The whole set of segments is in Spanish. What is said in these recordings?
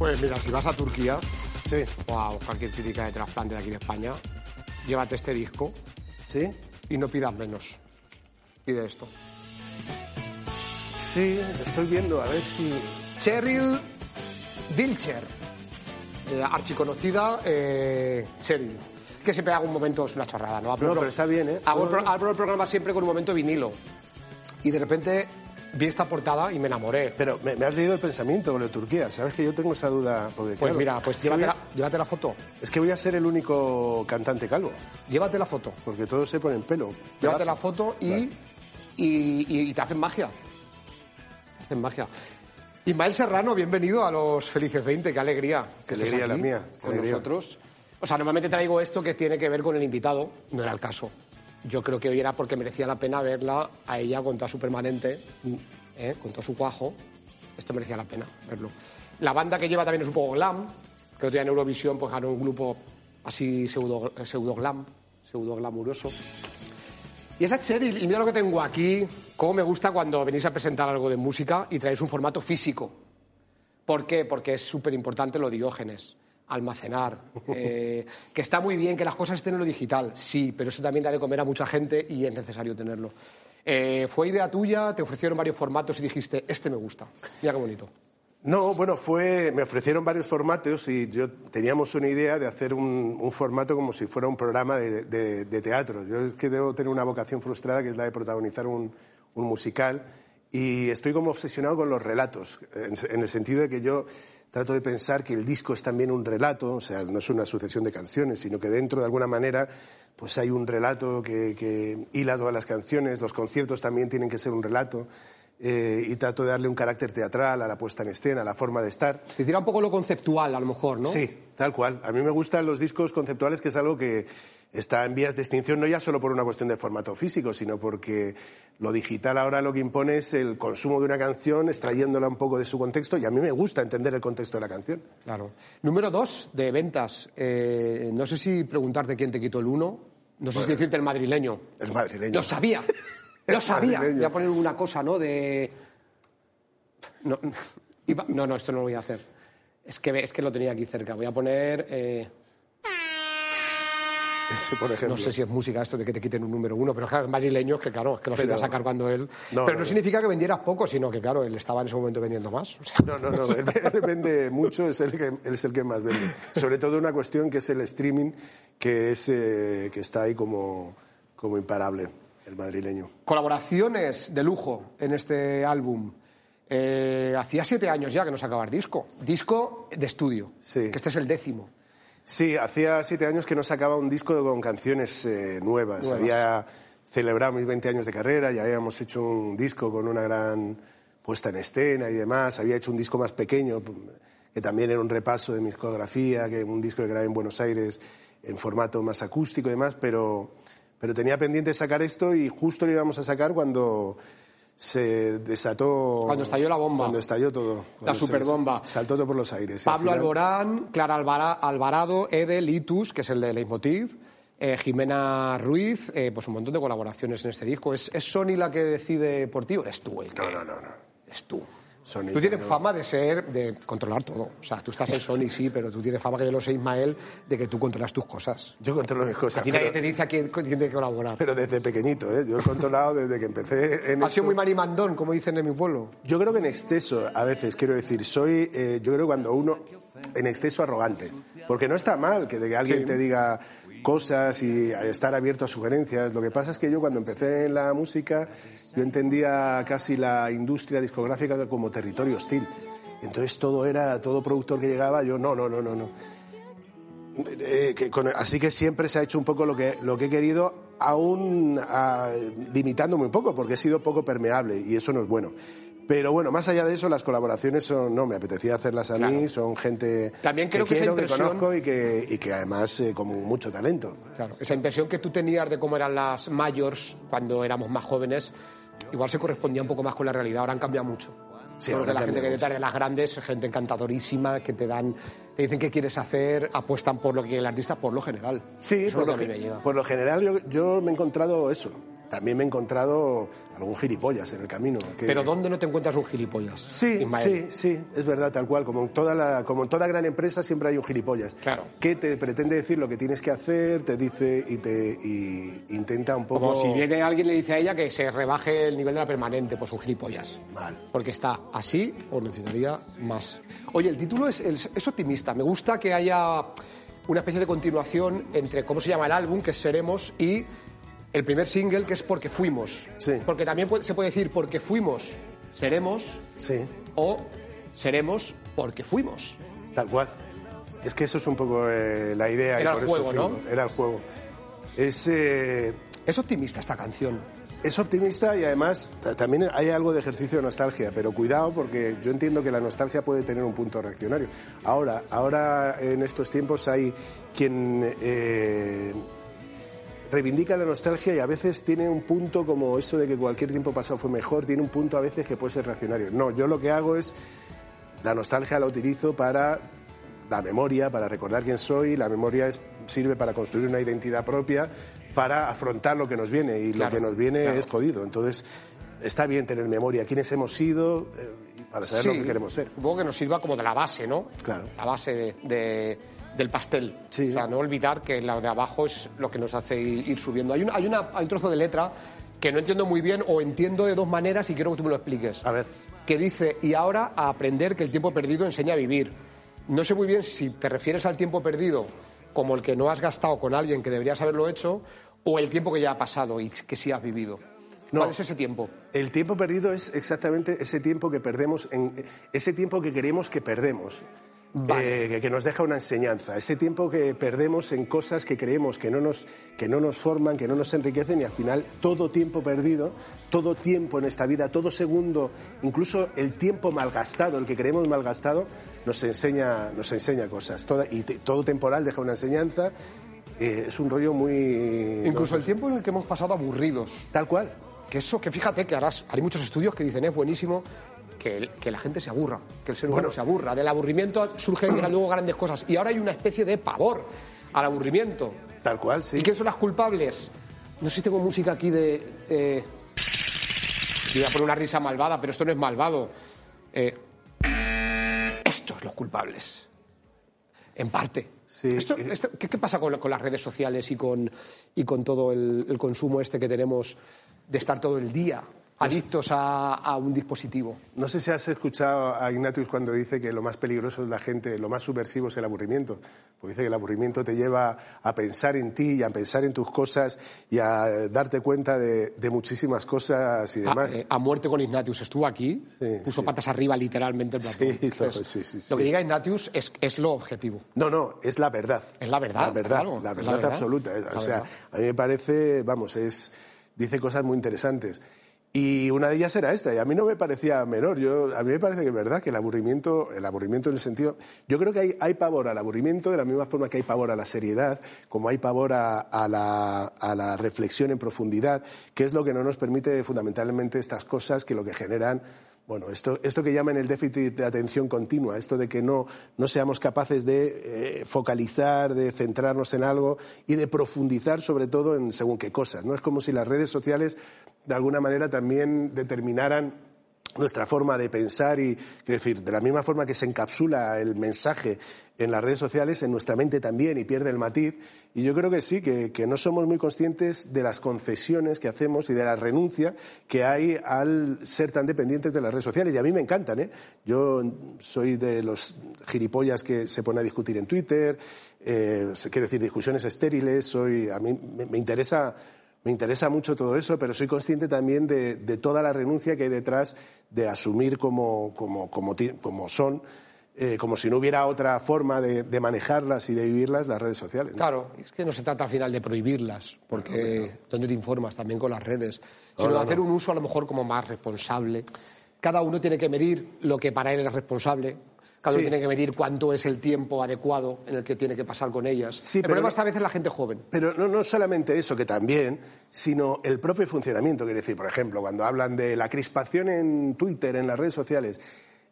Pues mira, si vas a Turquía Sí, o a cualquier clínica de trasplante de aquí de España, llévate este disco sí, y no pidas menos. Pide esto. sí, estoy viendo, a ver si... Cheryl Dilcher, eh, archiconocida eh, Cheryl, que siempre hago un momento, es una chorrada, ¿no? No, pero está bien, ¿eh? Hago abro el programa siempre con un momento vinilo. Y de repente vi esta portada y me enamoré. Pero me, me has leído el pensamiento con lo de Turquía. ¿Sabes que yo tengo esa duda? Porque, Pues claro, mira, pues que, llévate a, la, llévate la foto. es que voy a ser el único cantante calvo, Llévate la foto. porque todos se ponen pelo. Llévate la foto y, y, y- y te hacen magia. Te hacen magia. Ismael Serrano, bienvenido a los Felices 20, qué alegría. Qué estés alegría la mía, qué Con alegría. nosotros. O sea, normalmente traigo esto que tiene que ver con el invitado, no era el caso. Yo creo que hoy era porque merecía la pena verla a ella con toda su permanente, ¿eh? con todo su cuajo. Esto merecía la pena verlo. La banda que lleva también es un poco glam. Creo que en Eurovisión pues ganó un grupo así pseudo, pseudo glam, pseudo glamuroso. Y esa Cheryl, y mira lo que tengo aquí, cómo me gusta cuando venís a presentar algo de música y traéis un formato físico. ¿Por qué? Porque es súper importante lo diógenes, almacenar, eh, que está muy bien que las cosas estén en lo digital, sí, pero eso también da de comer a mucha gente y es necesario tenerlo. Eh, ¿Fue idea tuya? ¿Te ofrecieron varios formatos y dijiste, este me gusta? Mira qué bonito. No, bueno, fue, me ofrecieron varios formatos y yo teníamos una idea de hacer un, un formato como si fuera un programa de, de- de teatro. Yo es que debo tener una vocación frustrada que es la de protagonizar un, un musical y estoy como obsesionado con los relatos, en, en el sentido de que yo trato de pensar que el disco es también un relato, o sea, no es una sucesión de canciones, sino que dentro de alguna manera pues hay un relato que, que hila todas las canciones, los conciertos también tienen que ser un relato. Eh, y trato de darle un carácter teatral a la puesta en escena, a la forma de estar. Te tira un poco lo conceptual, a lo mejor, ¿no? Sí, tal cual. A mí me gustan los discos conceptuales, que es algo que está en vías de extinción, no ya solo por una cuestión de formato físico, sino porque lo digital ahora lo que impone es el consumo de una canción, extrayéndola un poco de su contexto, y a mí me gusta entender el contexto de la canción. Claro. Número dos, de ventas. Eh, no sé si preguntarte quién te quitó el uno. No sé si decirte el madrileño. El madrileño. Lo sabía. Lo sabía. Voy a poner una cosa, ¿no? De. No, no, no, esto no lo voy a hacer. Es que, es que lo tenía aquí cerca. Voy a poner. eh, Ese, por ejemplo. no sé si es música esto de que te quiten un número uno, pero claro, el madrileño es que, claro, es que lo se Pero- iba a sacar cuando él. No, pero no, no, no. significa que vendieras poco, sino que, claro, él estaba en ese momento vendiendo más. O sea, No, no, no, él, él vende mucho, es el, que, él es el que más vende. Sobre todo una cuestión que es el streaming, que, es, eh, que está ahí como, como imparable, el madrileño. Colaboraciones de lujo en este álbum. Eh, hacía siete años ya que no sacabas disco. Disco de estudio. Sí. Que este es el décimo. Sí, hacía siete años que no sacaba un disco con canciones eh, nuevas. Nuevas. Había celebrado mis 20 años de carrera, ya habíamos hecho un disco con una gran puesta en escena y demás. Había hecho un disco más pequeño, que también era un repaso de mi discografía, que un disco que grabé en Buenos Aires en formato más acústico y demás, pero, pero tenía pendiente sacar esto y justo lo íbamos a sacar cuando se desató... Cuando estalló la bomba. Cuando estalló todo. Cuando se- superbomba. Saltó todo por los aires. al Pablo final- Alborán, Clara Alvara- Alvarado, Ede, Litus, que es el de Leitmotiv, eh, Jimena Ruiz, eh, pues un montón de colaboraciones en este disco. ¿Es, es Sony la que decide por ti o eres tú el que...? No, no, no, no. Eres tú. Sony, tú tienes no. fama de ser, de controlar todo. O sea, tú estás en Sony, sí, pero tú tienes fama, que yo lo sé, Ismael, de que tú controlas tus cosas. Yo controlo mis cosas. Aquí nadie te dice a quién, quién tiene que colaborar. Pero desde pequeñito, ¿eh? Yo he controlado desde que empecé en Ha sido muy marimandón, como dicen en mi pueblo. Yo creo que en exceso, a veces, quiero decir, soy, eh, yo creo cuando uno, en exceso arrogante. Porque no está mal que, de que alguien Sí. te diga cosas y estar abierto a sugerencias. Lo que pasa es que yo cuando empecé en la música, yo entendía casi la industria discográfica como territorio hostil. Entonces todo era, todo productor que llegaba, yo no, no, no, no, no. Eh, así que siempre se ha hecho un poco lo que, lo que he querido aún ah, limitándome un poco, porque he sido poco permeable y eso no es bueno. Pero bueno, más allá de eso, las colaboraciones son, no, me apetecía hacerlas a mí, son gente También creo que que quiero, que impresión- conozco y que, y que además eh, con mucho talento. Claro, esa impresión que tú tenías de cómo eran las mayors cuando éramos más jóvenes, igual se correspondía un poco más con la realidad. Ahora han cambiado mucho. Sí, ahora que la gente que detrás de las grandes, gente encantadorísima, que te dan, te dicen qué quieres hacer, apuestan por lo que el artista, por lo general. Sí, por lo que por lo general yo, yo me he encontrado eso. También me he encontrado algún gilipollas en el camino. que- Pero ¿dónde no te encuentras un gilipollas? Sí, Ismael? sí, sí, es verdad, tal cual. Como en, toda la, como en toda gran empresa siempre hay un gilipollas. Claro. Que te pretende decir lo que tienes que hacer, te dice y te y intenta un poco... Como si viene alguien y le dice a ella que se rebaje el nivel de la permanente, pues un gilipollas. Mal. Porque está así o necesitaría más. Oye, el título es, es, es optimista. Me gusta que haya una especie de continuación entre cómo se llama el álbum, que es Seremos, y el primer single, que es Porque Fuimos. Sí. Porque también puede- se puede decir Porque Fuimos, Seremos, Sí, o Seremos porque fuimos. tal cual. Es que eso es un poco eh, la idea. y Era por el juego. ¿no? Era el juego. Es, eh, Es optimista esta canción. es optimista y además ta- también hay algo de ejercicio de nostalgia, pero cuidado porque yo entiendo que la nostalgia puede tener un punto reaccionario. Ahora, ahora en estos tiempos hay quien eh, reivindica la nostalgia y a veces tiene un punto como eso de que cualquier tiempo pasado fue mejor, tiene un punto a veces que puede ser reaccionario. No, yo lo que hago es la nostalgia la utilizo para la memoria, para recordar quién soy, la memoria es- sirve para construir una identidad propia, para afrontar lo que nos viene y Claro, lo que nos viene claro. es jodido. Entonces, está bien tener memoria, quiénes hemos sido eh, para saber lo que queremos ser. Supongo que nos sirva como de la base, ¿no? Claro. La base de- de- del pastel. Sí. O sea, no olvidar que lo de abajo es lo que nos hace ir, ir subiendo. Hay un, hay, una, hay un trozo de letra que no entiendo muy bien o entiendo de dos maneras y quiero que tú me lo expliques. A ver. Que dice, y ahora a aprender que el tiempo perdido enseña a vivir. No sé muy bien si te refieres al tiempo perdido como el que no has gastado con alguien que deberías haberlo hecho o el tiempo que ya ha pasado y que sí has vivido. No. ¿Cuál es ese tiempo? El tiempo perdido es exactamente ese tiempo que perdemos, en, ese tiempo que queremos que perdemos. Vale. eh, que, nos deja una enseñanza, ese tiempo que perdemos en cosas que creemos que no, nos, que no nos forman, que no nos enriquecen y al final todo tiempo perdido, todo tiempo en esta vida, todo segundo, incluso el tiempo malgastado, el que creemos malgastado, nos enseña, nos enseña cosas. Toda- y te- todo temporal deja una enseñanza, eh, es un rollo muy... Incluso no, el tiempo en el que hemos pasado aburridos. Tal cual. Que eso, que fíjate que ahora hay muchos estudios que dicen es buenísimo que, el- que la gente se aburra, que el ser humano Bueno. se aburra. Del aburrimiento surgen luego grandes cosas. Y ahora hay una especie de pavor al aburrimiento. Tal cual, sí. ¿Y quiénes son las culpables? No sé si tengo música aquí de... eh, Voy a poner una risa malvada, pero esto no es malvado. Eh, estos los culpables. En parte. Sí. Esto- esto- ¿qué, qué pasa con, con las redes sociales y con, y con todo el, el consumo este que tenemos de estar todo el día adictos a, a un dispositivo? No sé si has escuchado a Ignatius cuando dice que lo más peligroso es la gente, lo más subversivo es el aburrimiento. Porque dice que el aburrimiento te lleva a pensar en ti y a pensar en tus cosas y a darte cuenta de, de muchísimas cosas y A, demás. eh, a muerte con Ignatius. Estuvo aquí, Sí, puso sí. patas arriba literalmente el. Sí, lo- Entonces, que diga Ignatius es, es lo objetivo. No, no, es la verdad. Es la verdad, La verdad, claro, la verdad verdad. absoluta. La O sea, verdad. a mí me parece, vamos, es dice cosas muy interesantes. Y una de ellas era esta, y a mí no me parecía menor. Yo, a mí me parece que es verdad que el aburrimiento, el aburrimiento en el sentido. Yo creo que hay, hay pavor al aburrimiento de la misma forma que hay pavor a la seriedad, como hay pavor a, a la, a la reflexión en profundidad, que es lo que no nos permite fundamentalmente estas cosas que lo que generan bueno, esto, esto que llaman el déficit de atención continua, esto de que no, no seamos capaces de eh, focalizar, de centrarnos en algo y de profundizar sobre todo en según qué cosas. ¿no? Es como si las redes sociales de alguna manera también determinaran nuestra forma de pensar y, decir, de la misma forma que se encapsula el mensaje en las redes sociales, en nuestra mente también y pierde el matiz. Y yo creo que sí, que, que no somos muy conscientes de las concesiones que hacemos y de la renuncia que hay al ser tan dependientes de las redes sociales. Y a mí me encantan, ¿eh? Yo soy de los gilipollas que se pone a discutir en Twitter, eh, quiero decir, discusiones estériles, soy, a mí me interesa me interesa mucho todo eso, pero soy consciente también de, de toda la renuncia que hay detrás de asumir como, como, como, son eh, como si no hubiera otra forma de, de manejarlas y de vivirlas, las redes sociales. ¿no? Claro, es que no se trata al final de prohibirlas, porque ¿dónde te informas? También con las redes, No, sino no, de hacer no. un uso a lo mejor como más responsable. Cada uno tiene que medir lo que para él es responsable. Cada Sí. uno tiene que medir cuánto es el tiempo adecuado en el que tiene que pasar con ellas. Sí, el pero problema no- está a veces la gente joven. Pero no, no solamente eso, que también, sino el propio funcionamiento. Quiere decir, por ejemplo, cuando hablan de la crispación en Twitter, en las redes sociales,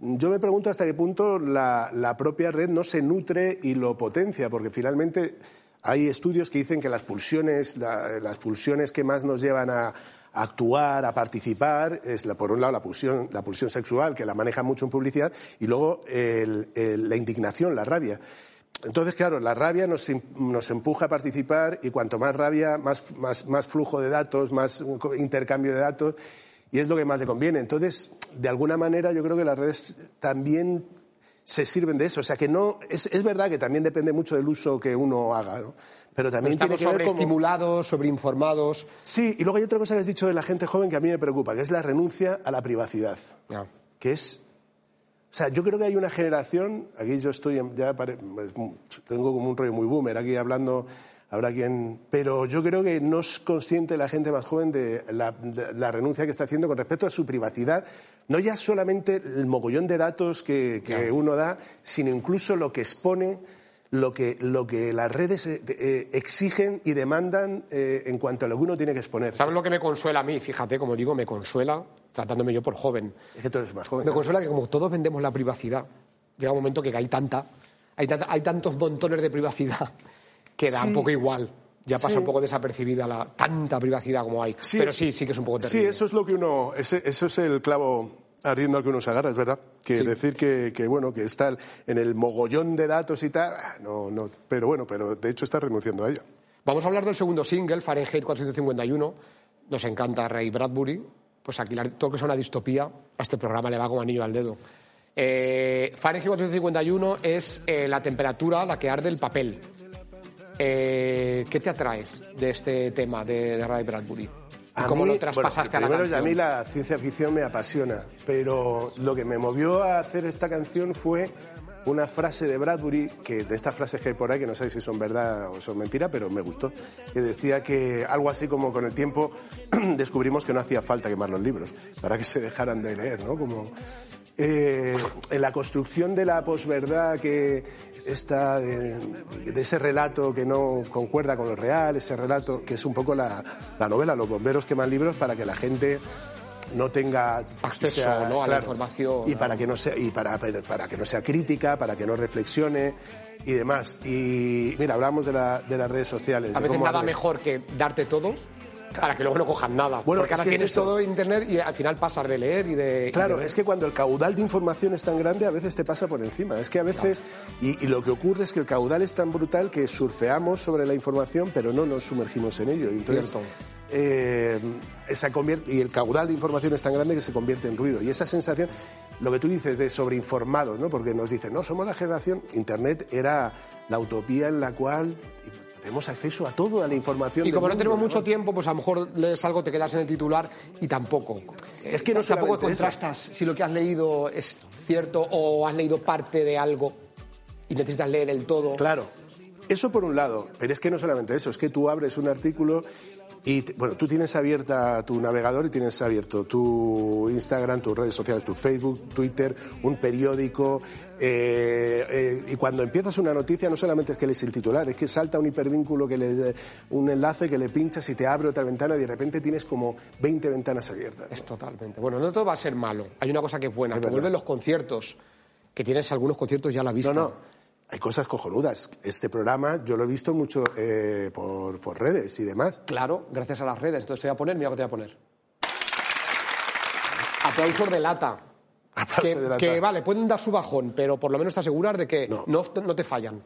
yo me pregunto hasta qué punto la, la propia red no se nutre y lo potencia, porque finalmente hay estudios que dicen que las pulsiones, la- las pulsiones que más nos llevan a, a actuar, a participar, es la- por un lado la pulsión, la pulsión sexual, que la maneja mucho en publicidad, y luego el- el- la indignación, la rabia. Entonces, claro, la rabia nos, nos empuja a participar y cuanto más rabia, más, flujo de datos, más intercambio de datos y es lo que más le conviene. Entonces, de alguna manera, yo creo que las redes también se sirven de eso. O sea, que no. Es, es verdad que también depende mucho del uso que uno haga, ¿no? Pero también Estamos tiene que ver como... sobreestimulados, sobreinformados. Sí, y luego hay otra cosa que has dicho de la gente joven que a mí me preocupa, que es la renuncia a la privacidad Ya. que es... O sea, yo creo que hay una generación, aquí yo estoy, ya pare- es mu- tengo como un rollo muy boomer aquí hablando, habrá quien... Pero yo creo que no es consciente la gente más joven de la, de la renuncia que está haciendo con respecto a su privacidad, no ya solamente el mogollón de datos que, que uno da, sino incluso lo que expone, lo que, lo que las redes eh, eh, exigen y demandan eh, en cuanto a lo que uno tiene que exponer. ¿Sabes lo que me consuela a mí? Fíjate, como digo, me consuela, tratándome yo por joven. Es que tú eres más joven. Me ¿no? consuela que como todos vendemos la privacidad, llega un momento que hay tanta, hay, tanta- hay tantos montones de privacidad que da un Sí. poco igual. Ya pasa Sí. un poco desapercibida la tanta privacidad como hay. Pero es- sí, sí que es un poco Sí, terrible. eso es lo que uno, ese- eso es el clavo ardiendo al que uno se agarra, es verdad. Que Sí. decir que, que, bueno, que está en el mogollón de datos y tal, ah, no, no, pero bueno, pero de hecho está renunciando a ello. Vamos a hablar del segundo single, Fahrenheit 451. Nos encanta Ray Bradbury. Pues aquí todo lo que es una distopía, a este programa le va como anillo al dedo. Eh, Fahrenheit 451 es eh, la temperatura a la que arde el papel. Eh, ¿Qué te atrae de este tema de, de Ray Bradbury? ¿Y A cómo mí, lo traspasaste bueno, a la canción? a mí la ciencia ficción me apasiona, pero lo que me movió a hacer esta canción fue una frase de Bradbury, que de estas frases que hay por ahí, que no sé si son verdad o son mentira, pero me gustó, que decía que algo así como con el tiempo descubrimos que no hacía falta quemar los libros para que se dejaran de leer, ¿no? Como eh, en la construcción de la posverdad que está de, de ese relato que no concuerda con lo real, ese relato que es un poco la, la novela, los bomberos queman libros para que la gente no tenga Acceso, ¿no? a la información, y para que no sea y para, para que no sea crítica, para que no reflexione y demás. Y mira, hablamos de, la- de las redes sociales. A veces nada mejor que darte todo para que luego no cojan nada. Bueno, Porque es ahora es tienes eso. todo internet y al final pasas de leer y de... y Claro, de- es que cuando el caudal de información es tan grande, a veces te pasa por encima. Es que a veces, y, y lo que ocurre es que el caudal es tan brutal que surfeamos sobre la información, pero no nos sumergimos en ello. Y entonces, Cierto. eh, se convierte, y el caudal de información es tan grande que se convierte en ruido. Y esa sensación, lo que tú dices de sobreinformados, ¿no? Porque nos dicen, no, somos la generación. Internet era la utopía en la cual tenemos acceso a todo, a la información. Y como no tenemos mucho tiempo, pues a lo mejor lees algo, te quedas en el titular y tampoco. Es que no tampoco eso. contrastas si lo que has leído es cierto o has leído parte de algo y necesitas leer el todo. Claro, eso por un lado, pero es que no solamente eso, es que tú abres un artículo y, bueno, tú tienes abierta tu navegador y tienes abierto tu Instagram, tus redes sociales, tu Facebook, Twitter, un periódico, eh, eh, y cuando empiezas una noticia no solamente es que lees el titular, es que salta un hipervínculo, que le, un enlace que le pinchas y te abre otra ventana y de repente tienes como 20 ventanas abiertas. Es totalmente. Bueno, no todo va a ser malo. Hay una cosa que es buena, Es que verdad. vuelven los conciertos, que tienes algunos conciertos ya a la vista. No, no. Hay cosas cojonudas. Este programa yo lo he visto mucho eh, por, por redes y demás. Claro, gracias a las redes. Entonces te voy a poner, mira lo que te voy a poner. Aplausos de lata. Aplauso que, de lata. que, vale, pueden dar su bajón, pero por lo menos te aseguras de que No. no, no te fallan.